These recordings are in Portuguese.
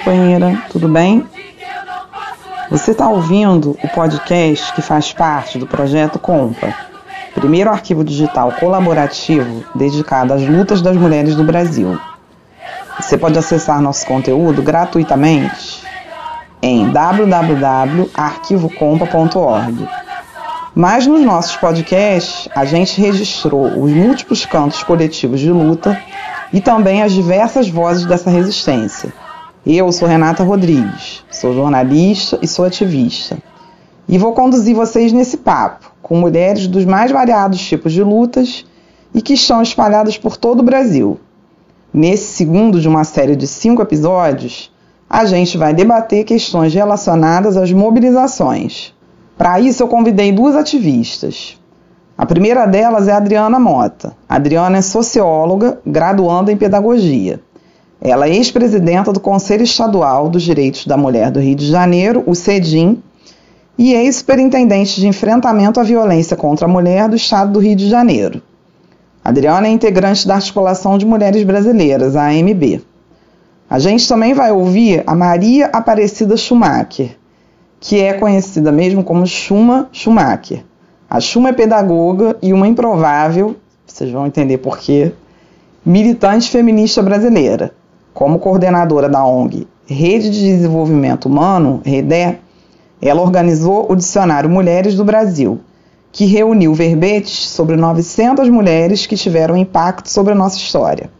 companheira, tudo bem? Você está ouvindo o podcast que faz parte do projeto Compa, primeiro arquivo digital colaborativo dedicado às lutas das mulheres do Brasil. Você pode acessar nosso conteúdo gratuitamente em www.arquivocompa.org. Mas nos nossos podcasts, a gente registrou os múltiplos cantos coletivos de luta e também as diversas vozes dessa resistência. Eu sou Renata Rodrigues, sou jornalista e sou ativista. E vou conduzir vocês nesse papo com mulheres dos mais variados tipos de lutas e que estão espalhadas por todo o Brasil. Nesse segundo de uma série de cinco episódios, a gente vai debater questões relacionadas às mobilizações. Para isso, eu convidei duas ativistas. A primeira delas é a Adriana Mota. A Adriana é socióloga, graduanda em pedagogia. Ela é ex-presidenta do Conselho Estadual dos Direitos da Mulher do Rio de Janeiro, o CEDIM, e ex-superintendente de enfrentamento à violência contra a mulher do Estado do Rio de Janeiro. Adriana é integrante da Articulação de Mulheres Brasileiras, a AMB. A gente também vai ouvir a Maria Aparecida Schumacher, que é conhecida mesmo como Schuma Schumacher. A Schuma é pedagoga e uma improvável, vocês vão entender por quê, militante feminista brasileira. Como coordenadora da ONG Rede de Desenvolvimento Humano, REDE, ela organizou o Dicionário Mulheres do Brasil, que reuniu verbetes sobre 900 mulheres que tiveram impacto sobre a nossa história.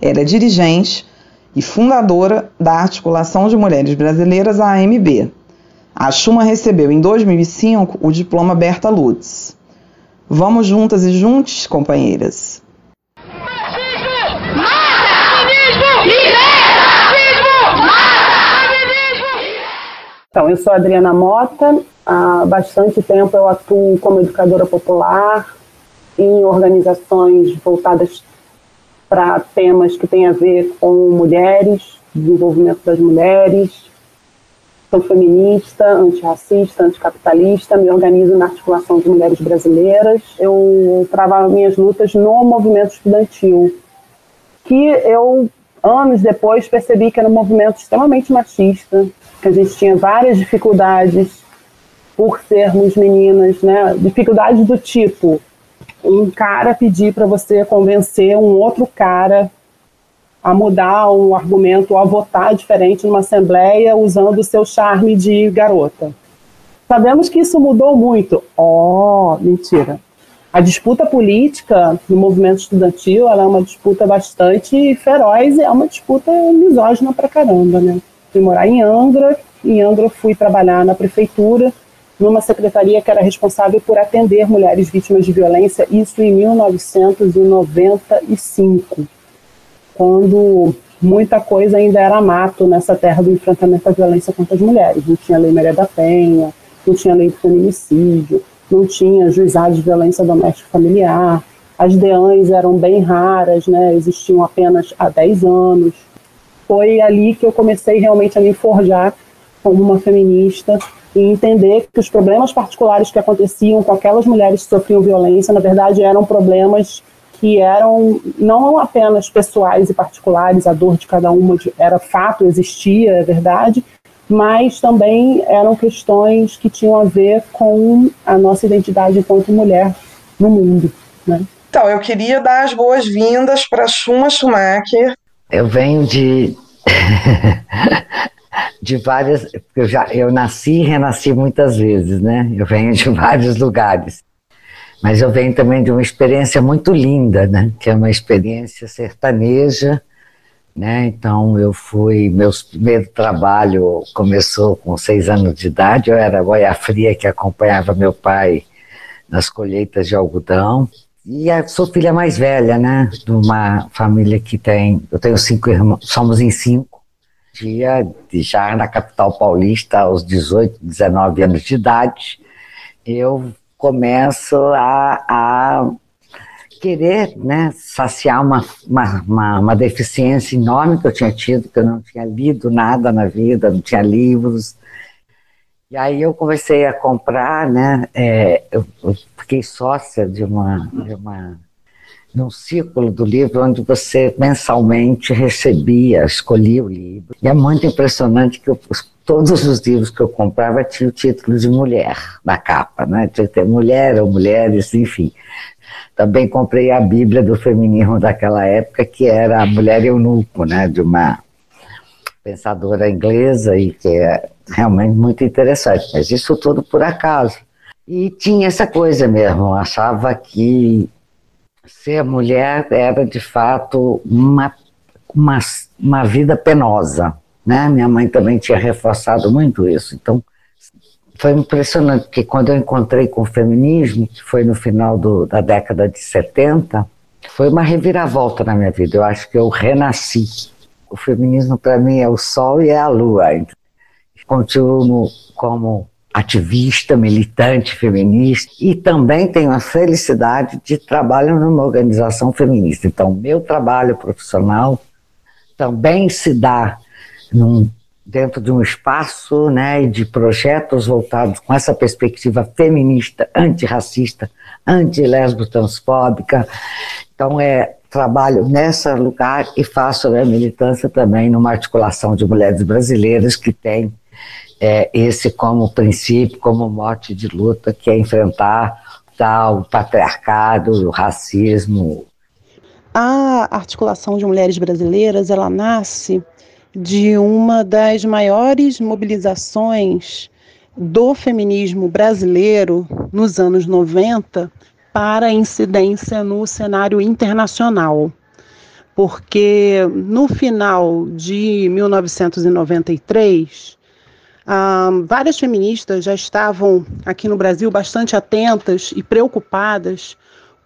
Ela é dirigente e fundadora da Articulação de Mulheres Brasileiras, AMB. A Chuma recebeu em 2005 o diploma Berta Lutz. Vamos juntas e juntos, companheiras? Então, eu sou Adriana Mota, há bastante tempo eu atuo como educadora popular em organizações voltadas para temas que têm a ver com mulheres, desenvolvimento das mulheres. Sou feminista, antirracista, anticapitalista, me organizo na articulação de mulheres brasileiras. Eu trabalho minhas lutas no movimento estudantil, que eu, anos depois, percebi que era um movimento extremamente machista, que a gente tinha várias dificuldades por sermos meninas, né? Dificuldades do tipo um cara pedir para você convencer um outro cara a mudar um argumento a votar diferente numa assembleia usando o seu charme de garota. Sabemos que isso mudou muito. Oh, mentira. A disputa política no movimento estudantil é uma disputa bastante feroz e é uma disputa misógina pra caramba, né? Fui morar em Angra, em Angra fui trabalhar na prefeitura numa secretaria que era responsável por atender mulheres vítimas de violência, isso em 1995, quando muita coisa ainda era mato nessa terra do enfrentamento à violência contra as mulheres. Não tinha lei Maria da Penha, não tinha lei do feminicídio, não tinha juizado de violência doméstica familiar, as DEANs eram bem raras, né, existiam apenas há 10 anos. Foi ali que eu comecei realmente a me forjar como uma feminista e entender que os problemas particulares que aconteciam com aquelas mulheres que sofriam violência, na verdade, eram problemas que eram não apenas pessoais e particulares, a dor de cada uma era fato, existia, é verdade, mas também eram questões que tinham a ver com a nossa identidade enquanto mulher no mundo. Né? Então, eu queria dar as boas-vindas para Chuma Schumacher. Eu venho de de várias. Eu, já, eu nasci e renasci muitas vezes, né? Eu venho de vários lugares. Mas eu venho também de uma experiência muito linda, né? Que é uma experiência sertaneja, né? Então eu fui. Meu primeiro trabalho começou com seis anos de idade. Eu era boia fria que acompanhava meu pai nas colheitas de algodão. E eu sou filha mais velha, né? De uma família que tem. Eu tenho cinco irmãos, somos em cinco dia, já na capital paulista, aos 18, 19 anos de idade, eu começo a, a querer né, saciar uma, uma, uma, uma, deficiência enorme que eu tinha tido, que eu não tinha lido nada na vida, não tinha livros. E aí eu comecei a comprar, né, é, eu, fiquei sócia de uma, de uma num círculo do livro onde você mensalmente recebia, escolhia o livro. E é muito impressionante que eu, todos os livros que eu comprava tinham o título de mulher na capa, né? Tinha que ter mulher ou mulheres, enfim. Também comprei a Bíblia do feminismo daquela época, que era a Mulher Eunuco, né? De uma pensadora inglesa e que é realmente muito interessante. Mas isso tudo por acaso. E tinha essa coisa mesmo, achava que ser mulher era de fato uma, uma, uma vida penosa. Né? Minha mãe também tinha reforçado muito isso. Então, foi impressionante, porque quando eu encontrei com o feminismo, que foi no final do, da década de 70, foi uma reviravolta na minha vida. Eu acho que eu renasci. O feminismo, para mim, é o sol e é a lua. Continuo como ativista, militante feminista e também tenho a felicidade de trabalhar numa organização feminista. Então, meu trabalho profissional também se dá num, dentro de um espaço né, de projetos voltados com essa perspectiva feminista, antirracista, anti-lesbo-transfóbica. Então, é trabalho nesse lugar e faço a minha militância também numa articulação de mulheres brasileiras que tem é, esse como princípio, como mote de luta, que é enfrentar tal, o patriarcado, o racismo. A articulação de mulheres brasileiras, ela nasce de uma das maiores mobilizações do feminismo brasileiro nos anos 90 para a incidência no cenário internacional. Porque no final de 1993, várias feministas já estavam aqui no Brasil bastante atentas e preocupadas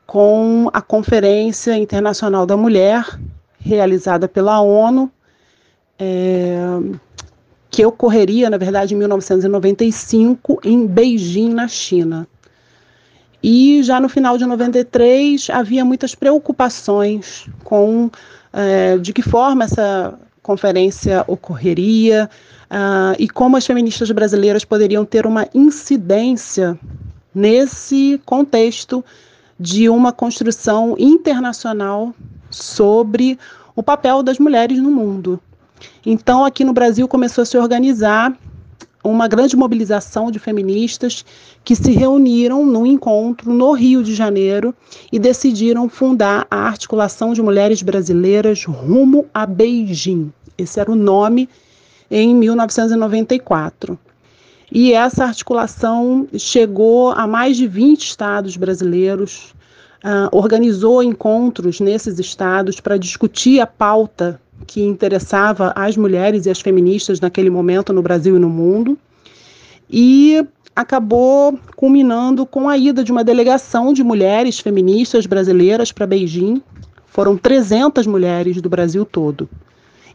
com a Conferência Internacional da Mulher, realizada pela ONU, é, que ocorreria, na verdade, em 1995, em Beijing, na China. E já no final de 93 havia muitas preocupações com é, de que forma essa conferência ocorreria, uh, e como as feministas brasileiras poderiam ter uma incidência nesse contexto de uma construção internacional sobre o papel das mulheres no mundo. Então, aqui no Brasil começou a se organizar uma grande mobilização de feministas que se reuniram num encontro no Rio de Janeiro e decidiram fundar a Articulação de Mulheres Brasileiras rumo a Beijing. Esse era o nome em 1994. E essa articulação chegou a mais de 20 estados brasileiros, uh, organizou encontros nesses estados para discutir a pauta que interessava as mulheres e as feministas naquele momento no Brasil e no mundo. E acabou culminando com a ida de uma delegação de mulheres feministas brasileiras para Beijing. Foram 300 mulheres do Brasil todo.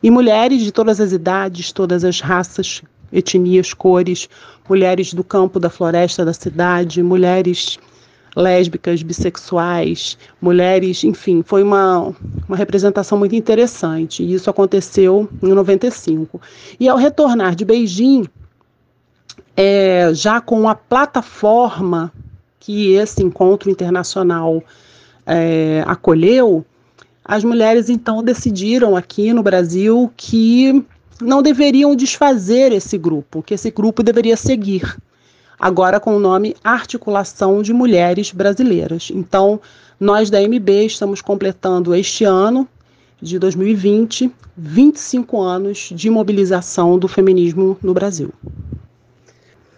E mulheres de todas as idades, todas as raças, etnias, cores, mulheres do campo, da floresta, da cidade, mulheres lésbicas, bissexuais, mulheres, enfim, foi uma, uma representação muito interessante. E isso aconteceu em 95. E ao retornar de Beijing, é, já com a plataforma que esse encontro internacional é, acolheu, as mulheres então decidiram aqui no Brasil que não deveriam desfazer esse grupo, que esse grupo deveria seguir, agora com o nome Articulação de Mulheres Brasileiras. Então, nós da MB estamos completando este ano de 2020 25 anos de mobilização do feminismo no Brasil.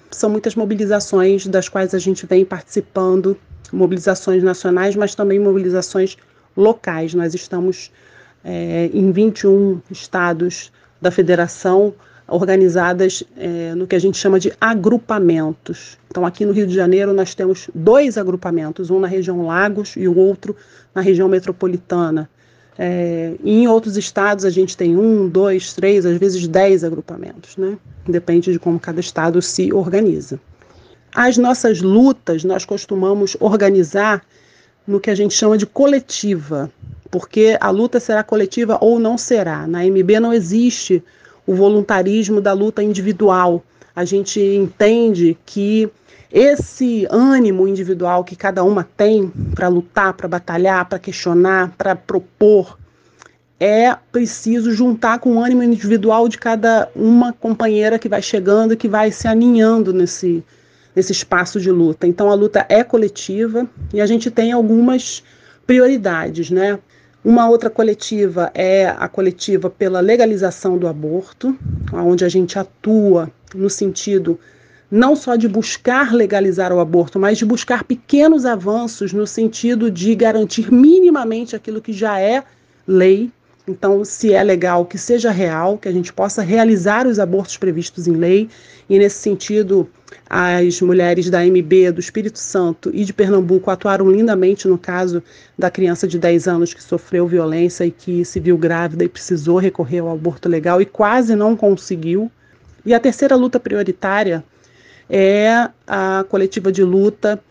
São muitas mobilizações das quais a gente vem participando, mobilizações nacionais, mas também mobilizações locais. Nós estamos é, em 21 estados da federação organizadas é, no que a gente chama de agrupamentos. Então, aqui no Rio de Janeiro, nós temos dois agrupamentos, um na região Lagos e o outro na região metropolitana. É, em outros estados, a gente tem um, dois, três, às vezes dez agrupamentos, né? Depende de como cada estado se organiza. As nossas lutas, nós costumamos organizar no que a gente chama de coletiva, porque a luta será coletiva ou não será. Na MB não existe o voluntarismo da luta individual. A gente entende que esse ânimo individual que cada uma tem para lutar, para batalhar, para questionar, para propor, é preciso juntar com o ânimo individual de cada uma companheira que vai chegando, que vai se aninhando nesse, nesse espaço de luta. Então a luta é coletiva e a gente tem algumas prioridades, né? Uma outra coletiva é a coletiva pela legalização do aborto, onde a gente atua no sentido não só de buscar legalizar o aborto, mas de buscar pequenos avanços no sentido de garantir minimamente aquilo que já é lei. Então, se é legal, que seja real, que a gente possa realizar os abortos previstos em lei. E, nesse sentido, as mulheres da MB, do Espírito Santo e de Pernambuco atuaram lindamente no caso da criança de 10 anos que sofreu violência e que se viu grávida e precisou recorrer ao aborto legal e quase não conseguiu. E a terceira luta prioritária é a coletiva de luta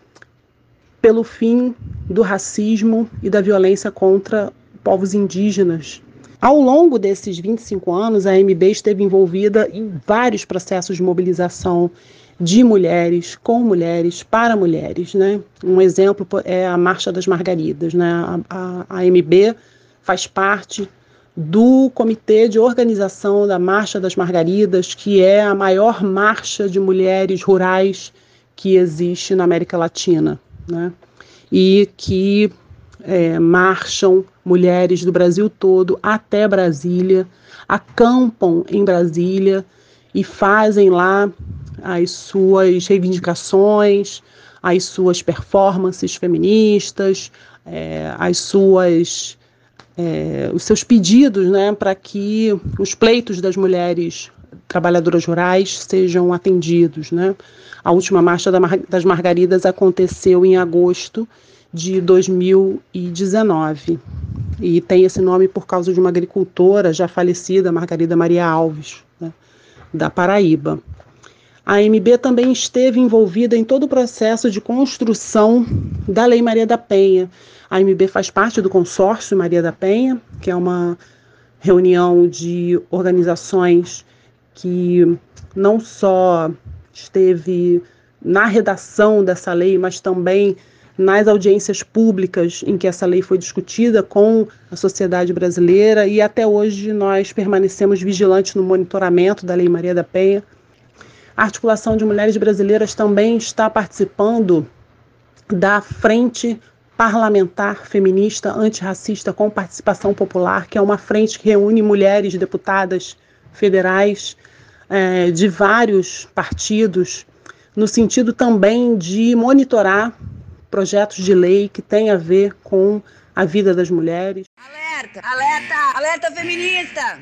pelo fim do racismo e da violência contra povos indígenas. Ao longo desses 25 anos, a MB esteve envolvida em vários processos de mobilização de mulheres, com mulheres, para mulheres. Né? Um exemplo é a Marcha das Margaridas. Né? A, a, a MB faz parte do Comitê de Organização da Marcha das Margaridas, que é a maior marcha de mulheres rurais que existe na América Latina, né? e que é, marcham mulheres do Brasil todo até Brasília, acampam em Brasília e fazem lá as suas reivindicações, as suas performances feministas, é, as suas é, os seus pedidos né, para que os pleitos das mulheres trabalhadoras rurais sejam atendidos. Né? A última marcha das Margaridas aconteceu em agosto de 2019 e tem esse nome por causa de uma agricultora já falecida, Margarida Maria Alves, né, da Paraíba. A MB também esteve envolvida em todo o processo de construção da Lei Maria da Penha, a MB faz parte do consórcio Maria da Penha, que é uma reunião de organizações que não só esteve na redação dessa lei, mas também nas audiências públicas em que essa lei foi discutida com a sociedade brasileira e até hoje nós permanecemos vigilantes no monitoramento da Lei Maria da Penha. A articulação de mulheres brasileiras também está participando da Frente parlamentar feminista antirracista com participação popular, que é uma frente que reúne mulheres deputadas federais é, de vários partidos, no sentido também de monitorar projetos de lei que têm a ver com a vida das mulheres. Alerta, alerta, alerta feminista!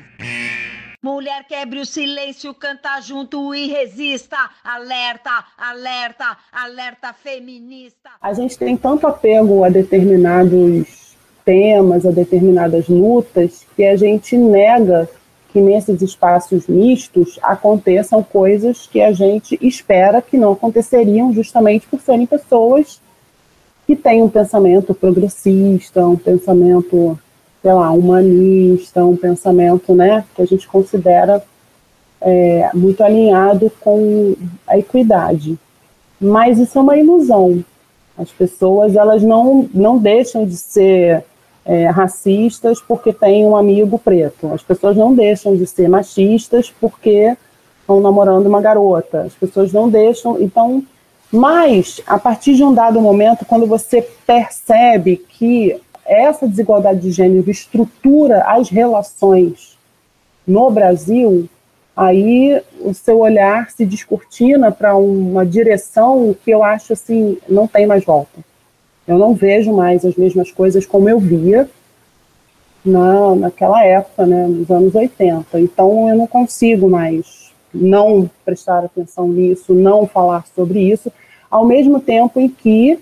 Mulher quebre o silêncio, canta junto e resista. Alerta, alerta, alerta feminista. A gente tem tanto apego a determinados temas, a determinadas lutas, que a gente nega que nesses espaços mistos aconteçam coisas que a gente espera que não aconteceriam, justamente por serem pessoas que têm um pensamento progressista, um pensamento sei lá, humanista, um pensamento né, que a gente considera é, muito alinhado com a equidade. Mas isso é uma ilusão. As pessoas elas não, não deixam de ser é, racistas porque têm um amigo preto. As pessoas não deixam de ser machistas porque estão namorando uma garota. As pessoas não deixam. Então, mas a partir de um dado momento, quando você percebe que essa desigualdade de gênero estrutura as relações no Brasil, aí o seu olhar se descortina para uma direção que eu acho assim, não tem mais volta. Eu não vejo mais as mesmas coisas como eu via na, naquela época, né, nos anos 80. Então eu não consigo mais não prestar atenção nisso, não falar sobre isso, ao mesmo tempo em que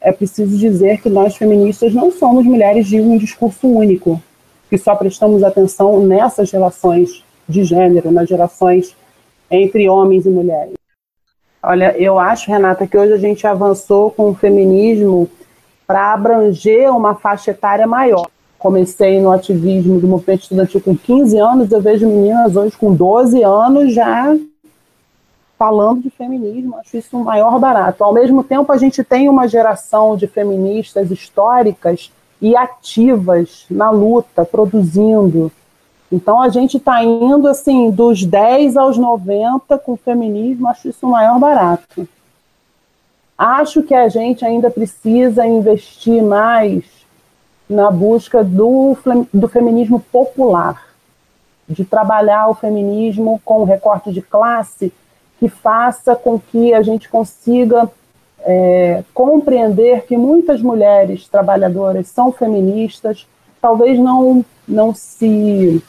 é preciso dizer que nós feministas não somos mulheres de um discurso único, que só prestamos atenção nessas relações de gênero, nas relações entre homens e mulheres. Olha, eu acho, Renata, que hoje a gente avançou com o feminismo para abranger uma faixa etária maior. Comecei no ativismo do movimento estudantil com 15 anos, eu vejo meninas hoje com 12 anos já falando de feminismo, acho isso o maior barato. Ao mesmo tempo, a gente tem uma geração de feministas históricas e ativas na luta, produzindo. Então a gente está indo assim dos 10 aos 90 com o feminismo, acho isso o maior barato. Acho que a gente ainda precisa investir mais na busca do, do feminismo popular, de trabalhar o feminismo com recorte de classe que faça com que a gente consiga é, compreender que muitas mulheres trabalhadoras são feministas, talvez não, não se,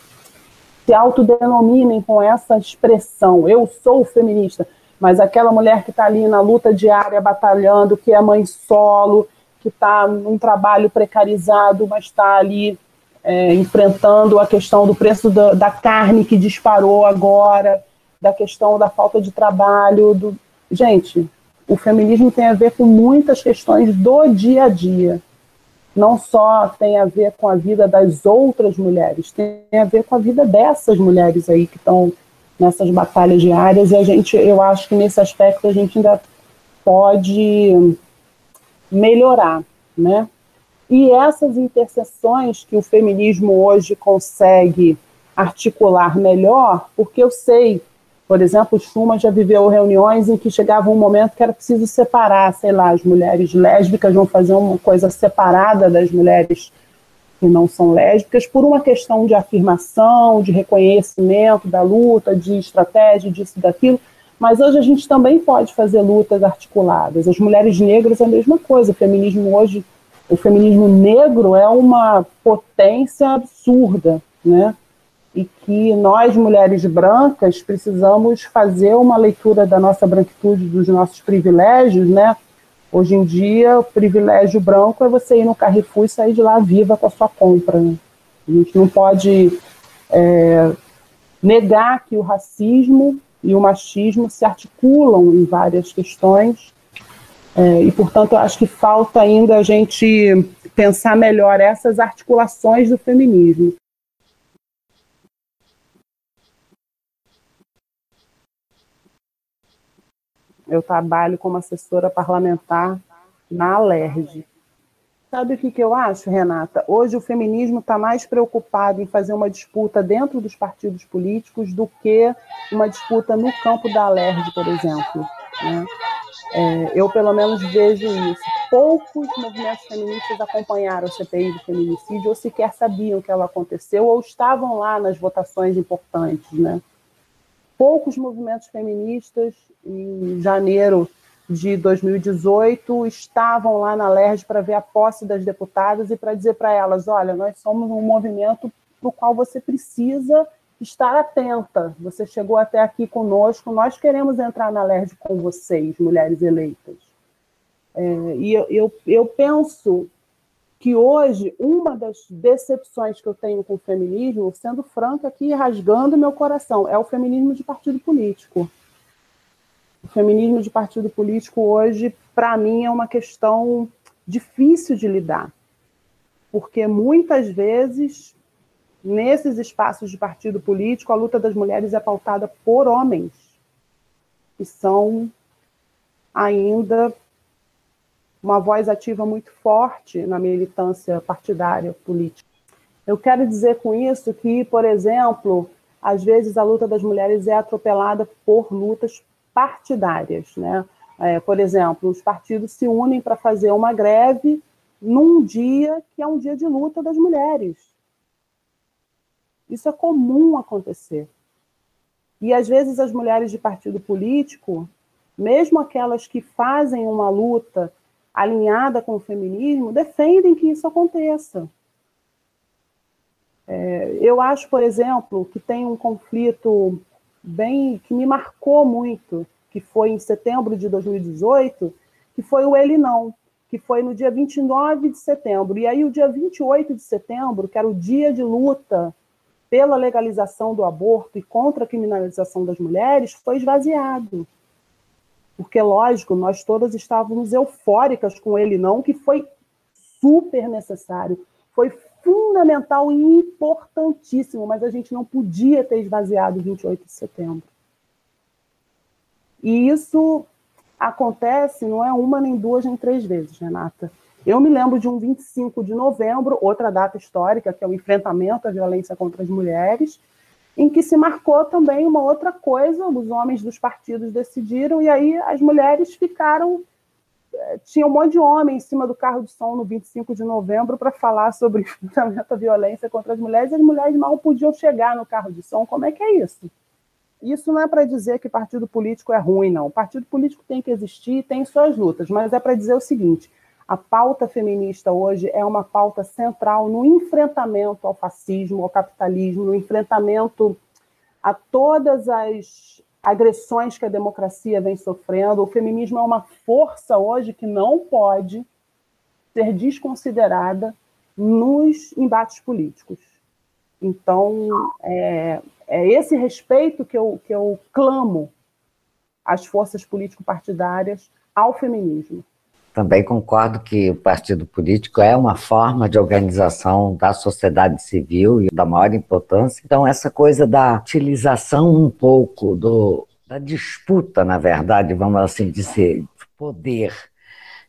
se autodenominem com essa expressão, eu sou feminista, mas aquela mulher que está ali na luta diária, batalhando, que é mãe solo, que está num trabalho precarizado, mas está ali é, enfrentando a questão do preço da, da carne que disparou agora, da questão da falta de trabalho. Do... Gente, o feminismo tem a ver com muitas questões do dia a dia. Não só tem a ver com a vida das outras mulheres, tem a ver com a vida dessas mulheres aí que estão nessas batalhas diárias. E a gente, eu acho que nesse aspecto a gente ainda pode melhorar, né? E essas interseções que o feminismo hoje consegue articular melhor, porque eu sei por exemplo, o Schumann já viveu reuniões em que chegava um momento que era preciso separar, sei lá, as mulheres lésbicas vão fazer uma coisa separada das mulheres que não são lésbicas, por uma questão de afirmação, de reconhecimento da luta, de estratégia, disso daquilo. Mas hoje a gente também pode fazer lutas articuladas. As mulheres negras é a mesma coisa. O feminismo hoje, o feminismo negro é uma potência absurda, né? E que nós, mulheres brancas, precisamos fazer uma leitura da nossa branquitude, dos nossos privilégios, né? Hoje em dia, o privilégio branco é você ir no Carrefour e sair de lá viva com a sua compra. Né? A gente não pode é, negar que o racismo e o machismo se articulam em várias questões, é, e, portanto, acho que falta ainda a gente pensar melhor essas articulações do feminismo. Eu trabalho como assessora parlamentar na Alerj. Sabe o que, que eu acho, Renata? Hoje o feminismo está mais preocupado em fazer uma disputa dentro dos partidos políticos do que uma disputa no campo da Alerj, por exemplo. Né? É, eu, pelo menos, vejo isso. Poucos movimentos feministas acompanharam o CPI do feminicídio ou sequer sabiam que ela aconteceu ou estavam lá nas votações importantes. Né? Poucos movimentos feministas, em janeiro de 2018, estavam lá na LERJ para ver a posse das deputadas e para dizer para elas: olha, nós somos um movimento para o qual você precisa estar atenta. Você chegou até aqui conosco, nós queremos entrar na LERJ com vocês, mulheres eleitas. É, e eu, eu, eu penso que hoje uma das decepções que eu tenho com o feminismo, sendo franca aqui, rasgando meu coração, é o feminismo de partido político. O feminismo de partido político hoje, para mim, é uma questão difícil de lidar, porque muitas vezes nesses espaços de partido político a luta das mulheres é pautada por homens que são ainda uma voz ativa muito forte na militância partidária política. Eu quero dizer com isso que, por exemplo, às vezes a luta das mulheres é atropelada por lutas partidárias, né? É, por exemplo, os partidos se unem para fazer uma greve num dia que é um dia de luta das mulheres. Isso é comum acontecer. E às vezes as mulheres de partido político, mesmo aquelas que fazem uma luta alinhada com o feminismo, defendem que isso aconteça. É, eu acho, por exemplo, que tem um conflito bem que me marcou muito, que foi em setembro de 2018, que foi o Ele Não, que foi no dia 29 de setembro. E aí, o dia 28 de setembro, que era o dia de luta pela legalização do aborto e contra a criminalização das mulheres, foi esvaziado porque, lógico, nós todas estávamos eufóricas com ele, não, que foi super necessário, foi fundamental e importantíssimo, mas a gente não podia ter esvaziado 28 de setembro. E isso acontece não é uma, nem duas, nem três vezes, Renata. Eu me lembro de um 25 de novembro, outra data histórica, que é o enfrentamento à violência contra as mulheres, em que se marcou também uma outra coisa, os homens dos partidos decidiram, e aí as mulheres ficaram. Eh, tinha um monte de homem em cima do carro de som no 25 de novembro para falar sobre enfrentamento à violência contra as mulheres, e as mulheres mal podiam chegar no carro de som. Como é que é isso? Isso não é para dizer que partido político é ruim, não. O partido político tem que existir, tem suas lutas, mas é para dizer o seguinte: a pauta feminista hoje é uma pauta central no enfrentamento ao fascismo, ao capitalismo, no enfrentamento a todas as agressões que a democracia vem sofrendo. O feminismo é uma força hoje que não pode ser desconsiderada nos embates políticos. Então, é, é esse respeito que eu, que eu clamo às forças político-partidárias ao feminismo. Também concordo que o partido político é uma forma de organização da sociedade civil e da maior importância. Então, essa coisa da utilização um pouco do, da disputa, na verdade, vamos assim dizer, de poder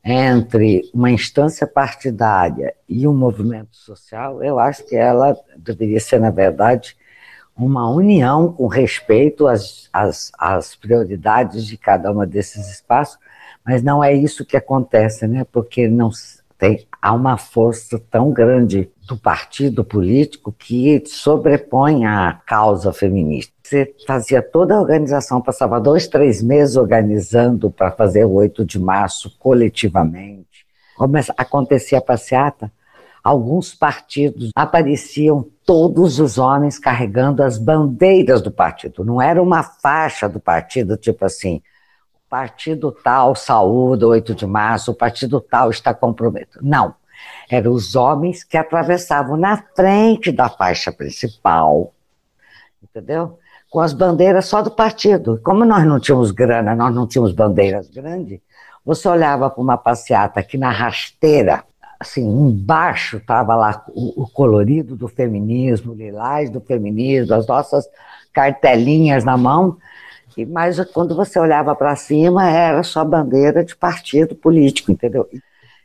entre uma instância partidária e um movimento social, eu acho que ela deveria ser, na verdade, uma união com respeito às, às, às prioridades de cada uma desses espaços mas não é isso que acontece, né? Porque não tem, há uma força tão grande do partido político que sobrepõe a causa feminista. Você fazia toda a organização, passava dois, três meses organizando para fazer o 8 de março coletivamente. Começa, acontecia a passeata, alguns partidos apareciam todos os homens carregando as bandeiras do partido. Não era uma faixa do partido, tipo assim, partido tal saúde 8 de março, o partido tal está comprometido. Não. Eram os homens que atravessavam na frente da faixa principal, entendeu? Com as bandeiras só do partido. Como nós não tínhamos grana, nós não tínhamos bandeiras grandes, você olhava para uma passeata aqui na rasteira, assim, embaixo estava lá o, o, colorido do feminismo, o lilás do feminismo, as nossas cartelinhas na mão, mas quando você olhava para cima, era só bandeira de partido político, entendeu?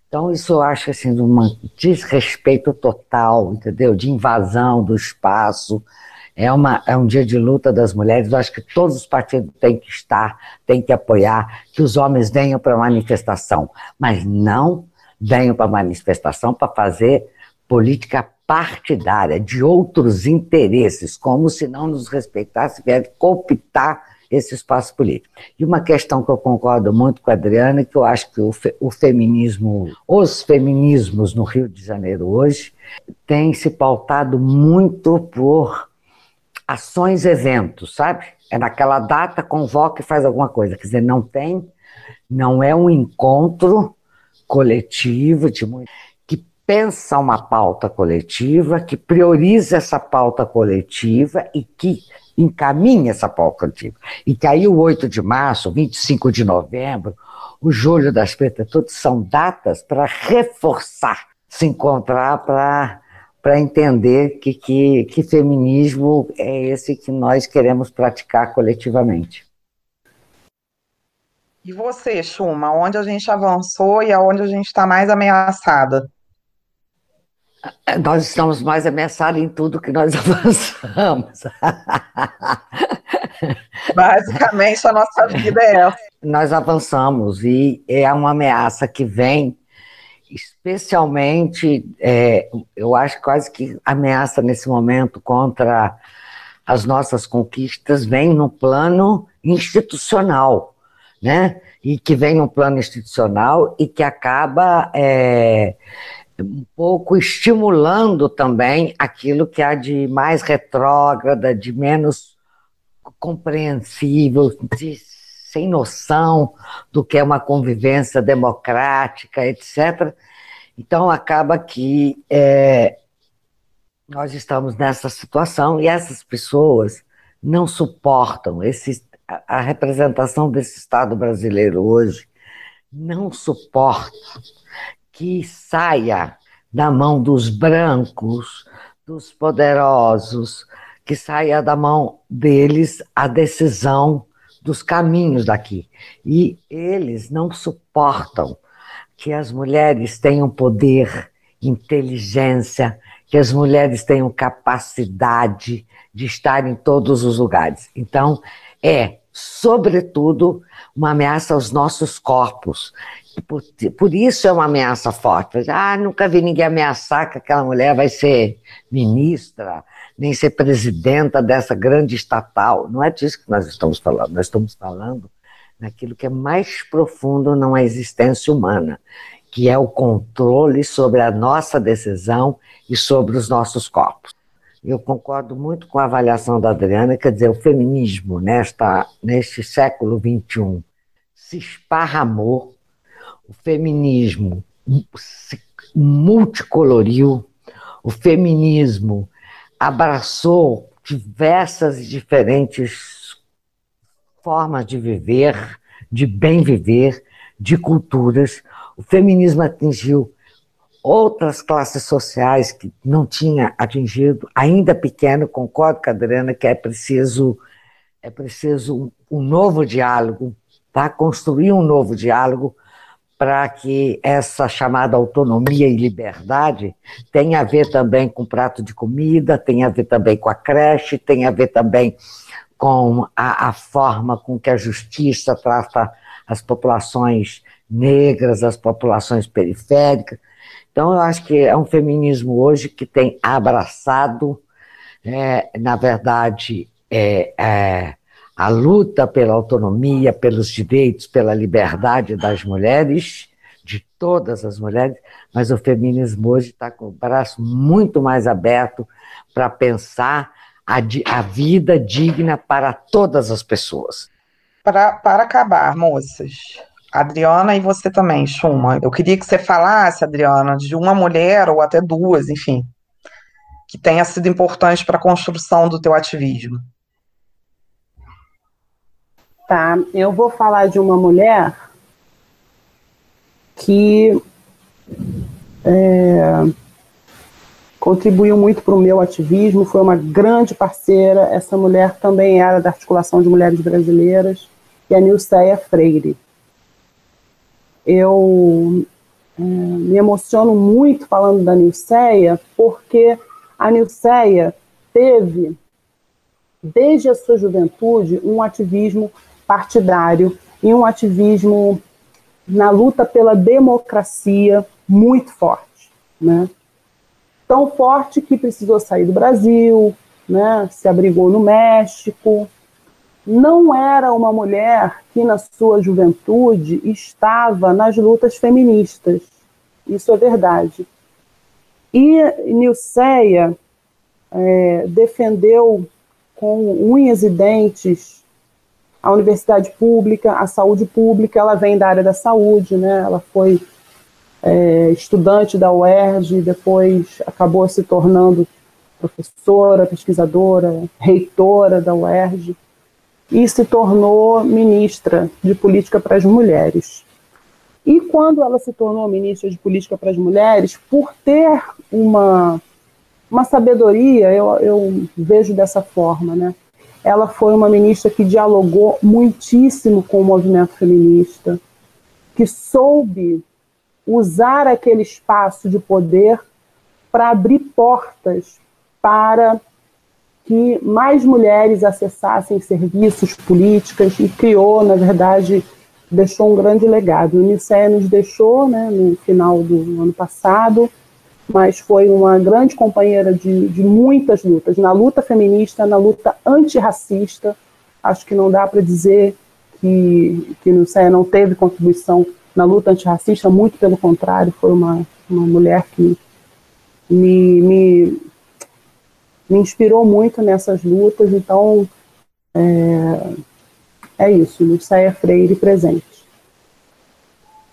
Então, isso eu acho assim, um desrespeito total, entendeu? De invasão do espaço. É, uma, é um dia de luta das mulheres. Eu acho que todos os partidos têm que estar, têm que apoiar, que os homens venham para a manifestação, mas não venham para a manifestação para fazer política partidária, de outros interesses, como se não nos respeitasse, vier cooptar esse espaço político. E uma questão que eu concordo muito com a Adriana, que eu acho que o, fe, o feminismo, os feminismos no Rio de Janeiro hoje, têm se pautado muito por ações, eventos, sabe? É naquela data, convoca e faz alguma coisa. Quer dizer, não tem, não é um encontro coletivo de que pensa uma pauta coletiva, que prioriza essa pauta coletiva e que encaminha essa pauta coletiva. E que aí o 8 de março, 25 de novembro, o Julho das Pretas, todos são datas para reforçar, se encontrar para para entender que, que, que feminismo é esse que nós queremos praticar coletivamente. E você, Chuma, onde a gente avançou e aonde a gente está mais ameaçada? Nós estamos mais ameaçados em tudo que nós avançamos. Basicamente, a nossa vida é essa. Nós avançamos e é uma ameaça que vem, especialmente, é, eu acho quase que ameaça nesse momento contra as nossas conquistas vem no plano institucional, né? E que vem no plano institucional e que acaba é, um pouco estimulando também aquilo que há de mais retrógrada, de menos compreensível, de sem noção do que é uma convivência democrática, etc. Então acaba que é, nós estamos nessa situação e essas pessoas não suportam esse, a representação desse Estado brasileiro hoje não suporta que saia da mão dos brancos, dos poderosos, que saia da mão deles a decisão dos caminhos daqui. E eles não suportam que as mulheres tenham poder, inteligência, que as mulheres tenham capacidade de estar em todos os lugares. Então, é, sobretudo, uma ameaça aos nossos corpos. Por, por, isso é uma ameaça forte. Ah, nunca vi ninguém ameaçar que aquela mulher vai ser ministra, nem ser presidenta dessa grande estatal. Não é disso que nós estamos falando. Nós estamos falando naquilo que é mais profundo na existência humana, que é o controle sobre a nossa decisão e sobre os nossos corpos. Eu concordo muito com a avaliação da Adriana, quer dizer, o feminismo nesta, neste século XXI se esparramou, o feminismo se multicoloriu, o feminismo abraçou diversas e diferentes formas de viver, de bem viver, de culturas. O feminismo atingiu outras classes sociais que não tinha atingido, ainda pequeno, concordo com a Adriana que é preciso é preciso um, novo diálogo, tá? construir um novo diálogo para que essa chamada autonomia e liberdade tenha a ver também com prato de comida, tenha a ver também com a creche, tenha a ver também com a, a forma com que a justiça trata as populações negras, as populações periféricas. Então, eu acho que é um feminismo hoje que tem abraçado, é, na verdade, é, é, a luta pela autonomia, pelos direitos, pela liberdade das mulheres, de todas as mulheres, mas o feminismo hoje está com o braço muito mais aberto para pensar a, a, vida digna para todas as pessoas. Para, para acabar, moças, Adriana e você também, Chuma, eu queria que você falasse, Adriana, de uma mulher ou até duas, enfim, que tenha sido importante para a construção do teu ativismo. Tá, eu vou falar de uma mulher que é, contribuiu muito para o meu ativismo, foi uma grande parceira. Essa mulher também era da Articulação de Mulheres Brasileiras, que é a Nilceia Freire. Eu é, me emociono muito falando da Nilceia, porque a Nilceia teve, desde a sua juventude, um ativismo partidário e um ativismo na luta pela democracia muito forte, né? Tão forte que precisou sair do Brasil, né? Se abrigou no México. Não era uma mulher que na sua juventude estava nas lutas feministas. Isso é verdade. E Nilceia é, defendeu com unhas e dentes a universidade pública, a saúde pública, ela vem da área da saúde, né? Ela foi é, estudante da UERJ, depois acabou se tornando professora, pesquisadora, reitora da UERJ e se tornou ministra de política para as mulheres. E quando ela se tornou ministra de política para as mulheres, por ter uma, uma sabedoria, eu, eu vejo dessa forma, né? ela foi uma ministra que dialogou muitíssimo com o movimento feminista, que soube usar aquele espaço de poder para abrir portas para que mais mulheres acessassem serviços, políticas e criou, na verdade, deixou um grande legado. O Unicef nos deixou né, no final do ano passado, mas foi uma grande companheira de, de muitas lutas, na luta feminista, na luta antirracista. Acho que não dá para dizer que, que Nusséia não teve contribuição na luta antirracista, muito pelo contrário, foi uma, uma mulher que me, me, me inspirou muito nessas lutas, então é, é isso, Lucéia Freire presente.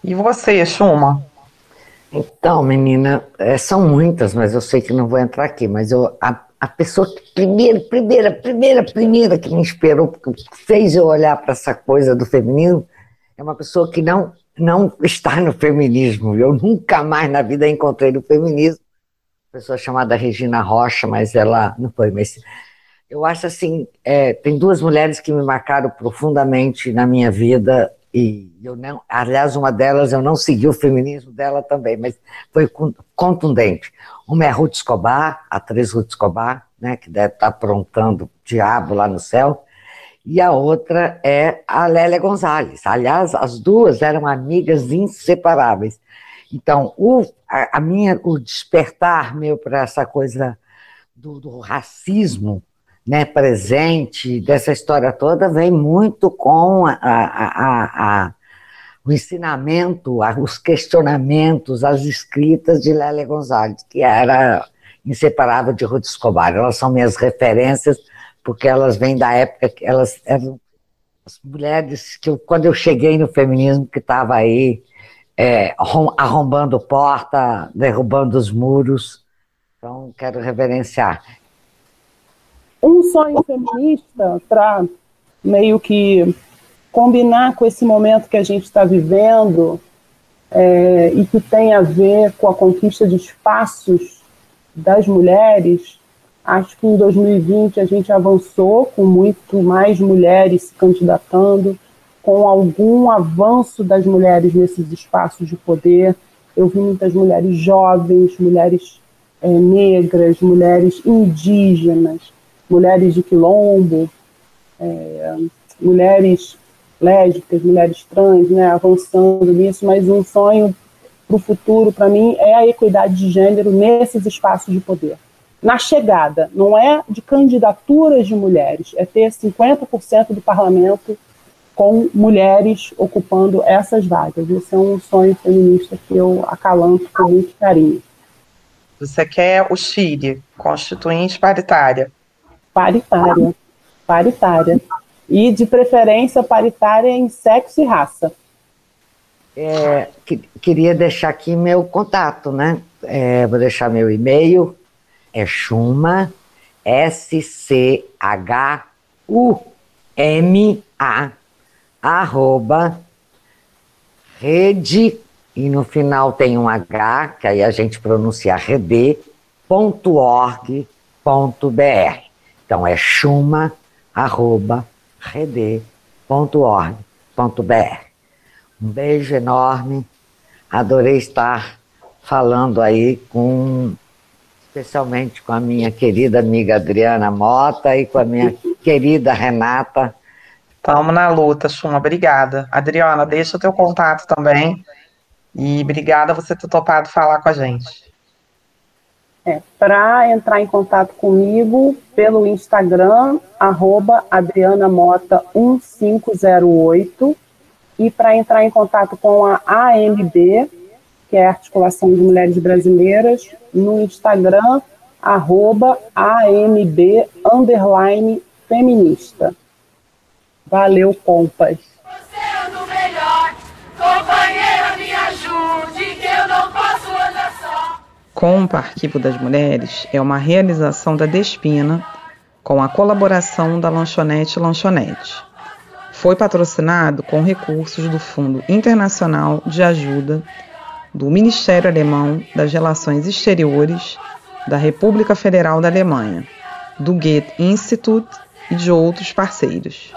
E você, Chuma? Então, menina, é, são muitas, mas eu sei que não vou entrar aqui, mas eu, a, a pessoa que primeira, primeira, primeira, primeira que me inspirou, que fez eu olhar para essa coisa do feminismo, é uma pessoa que não, não está no feminismo. Eu nunca mais na vida encontrei no feminismo. Pessoa chamada Regina Rocha, mas ela não foi, mas Eu acho assim, é, tem duas mulheres que me marcaram profundamente na minha vida e eu não, aliás, uma delas eu não segui o feminismo dela também, mas foi contundente. Uma é Ruth Escobar, a atriz Ruth Escobar, né, que deve estar aprontando diabo lá no céu, e a outra é a Lélia Gonzalez. Aliás, as duas eram amigas inseparáveis. Então, o, a, a minha, o despertar meu para essa coisa do, do racismo né, presente dessa história toda vem muito com a, a, o ensinamento, os questionamentos, as escritas de Lélia Gonzalez, que era inseparável de Ruth Escobar. Elas são minhas referências, porque elas vêm da época que elas eram as mulheres que eu, quando eu cheguei no feminismo, que estava aí é, arrombando porta, derrubando os muros. Então, quero reverenciar. Um sonho feminista para meio que combinar com esse momento que a gente está vivendo é, e que tem a ver com a conquista de espaços das mulheres, acho que em 2020 a gente avançou com muito mais mulheres se candidatando, com algum avanço das mulheres nesses espaços de poder. Eu vi muitas mulheres jovens, mulheres é, negras, mulheres indígenas, mulheres de quilombo, é, mulheres lésbicas, mulheres trans, né, avançando nisso, mas um sonho para o futuro, para mim, é a equidade de gênero nesses espaços de poder. Na chegada, não é de candidaturas de mulheres, é ter 50% do parlamento com mulheres ocupando essas vagas. Esse é um sonho feminista que eu acalanto com muito carinho. Você quer o Chile, constituinte paritária? Paritária. Paritária. E, de preferência, paritária em sexo e raça. É, que, queria deixar aqui meu contato, né? É, vou deixar meu e-mail, é Chuma, S-C-H-U-M-A, arroba, rede, e no final tem um H, que aí a gente pronuncia rede.org.br. Então é chuma, arroba, rede.org.br. Um beijo enorme. Adorei estar falando aí com, especialmente com a minha querida amiga Adriana Mota e com a minha querida Renata. Estamos na luta, Chuma. Obrigada. Adriana, deixa o teu contato também. E obrigada você ter topado falar com a gente. É, Para entrar em contato comigo pelo Instagram, arroba adrianamota1508 e para entrar em contato com a AMB, que é a Articulação de Mulheres Brasileiras, no Instagram, arroba AMB, feminista. Valeu, compas. Compa Arquivo das Mulheres é uma realização da Despina com a colaboração da Lanchonete Lanchonete. Foi patrocinado com recursos do Fundo Internacional de Ajuda do Ministério Alemão das Relações Exteriores da República Federal da Alemanha, do Goethe Institut e de outros parceiros.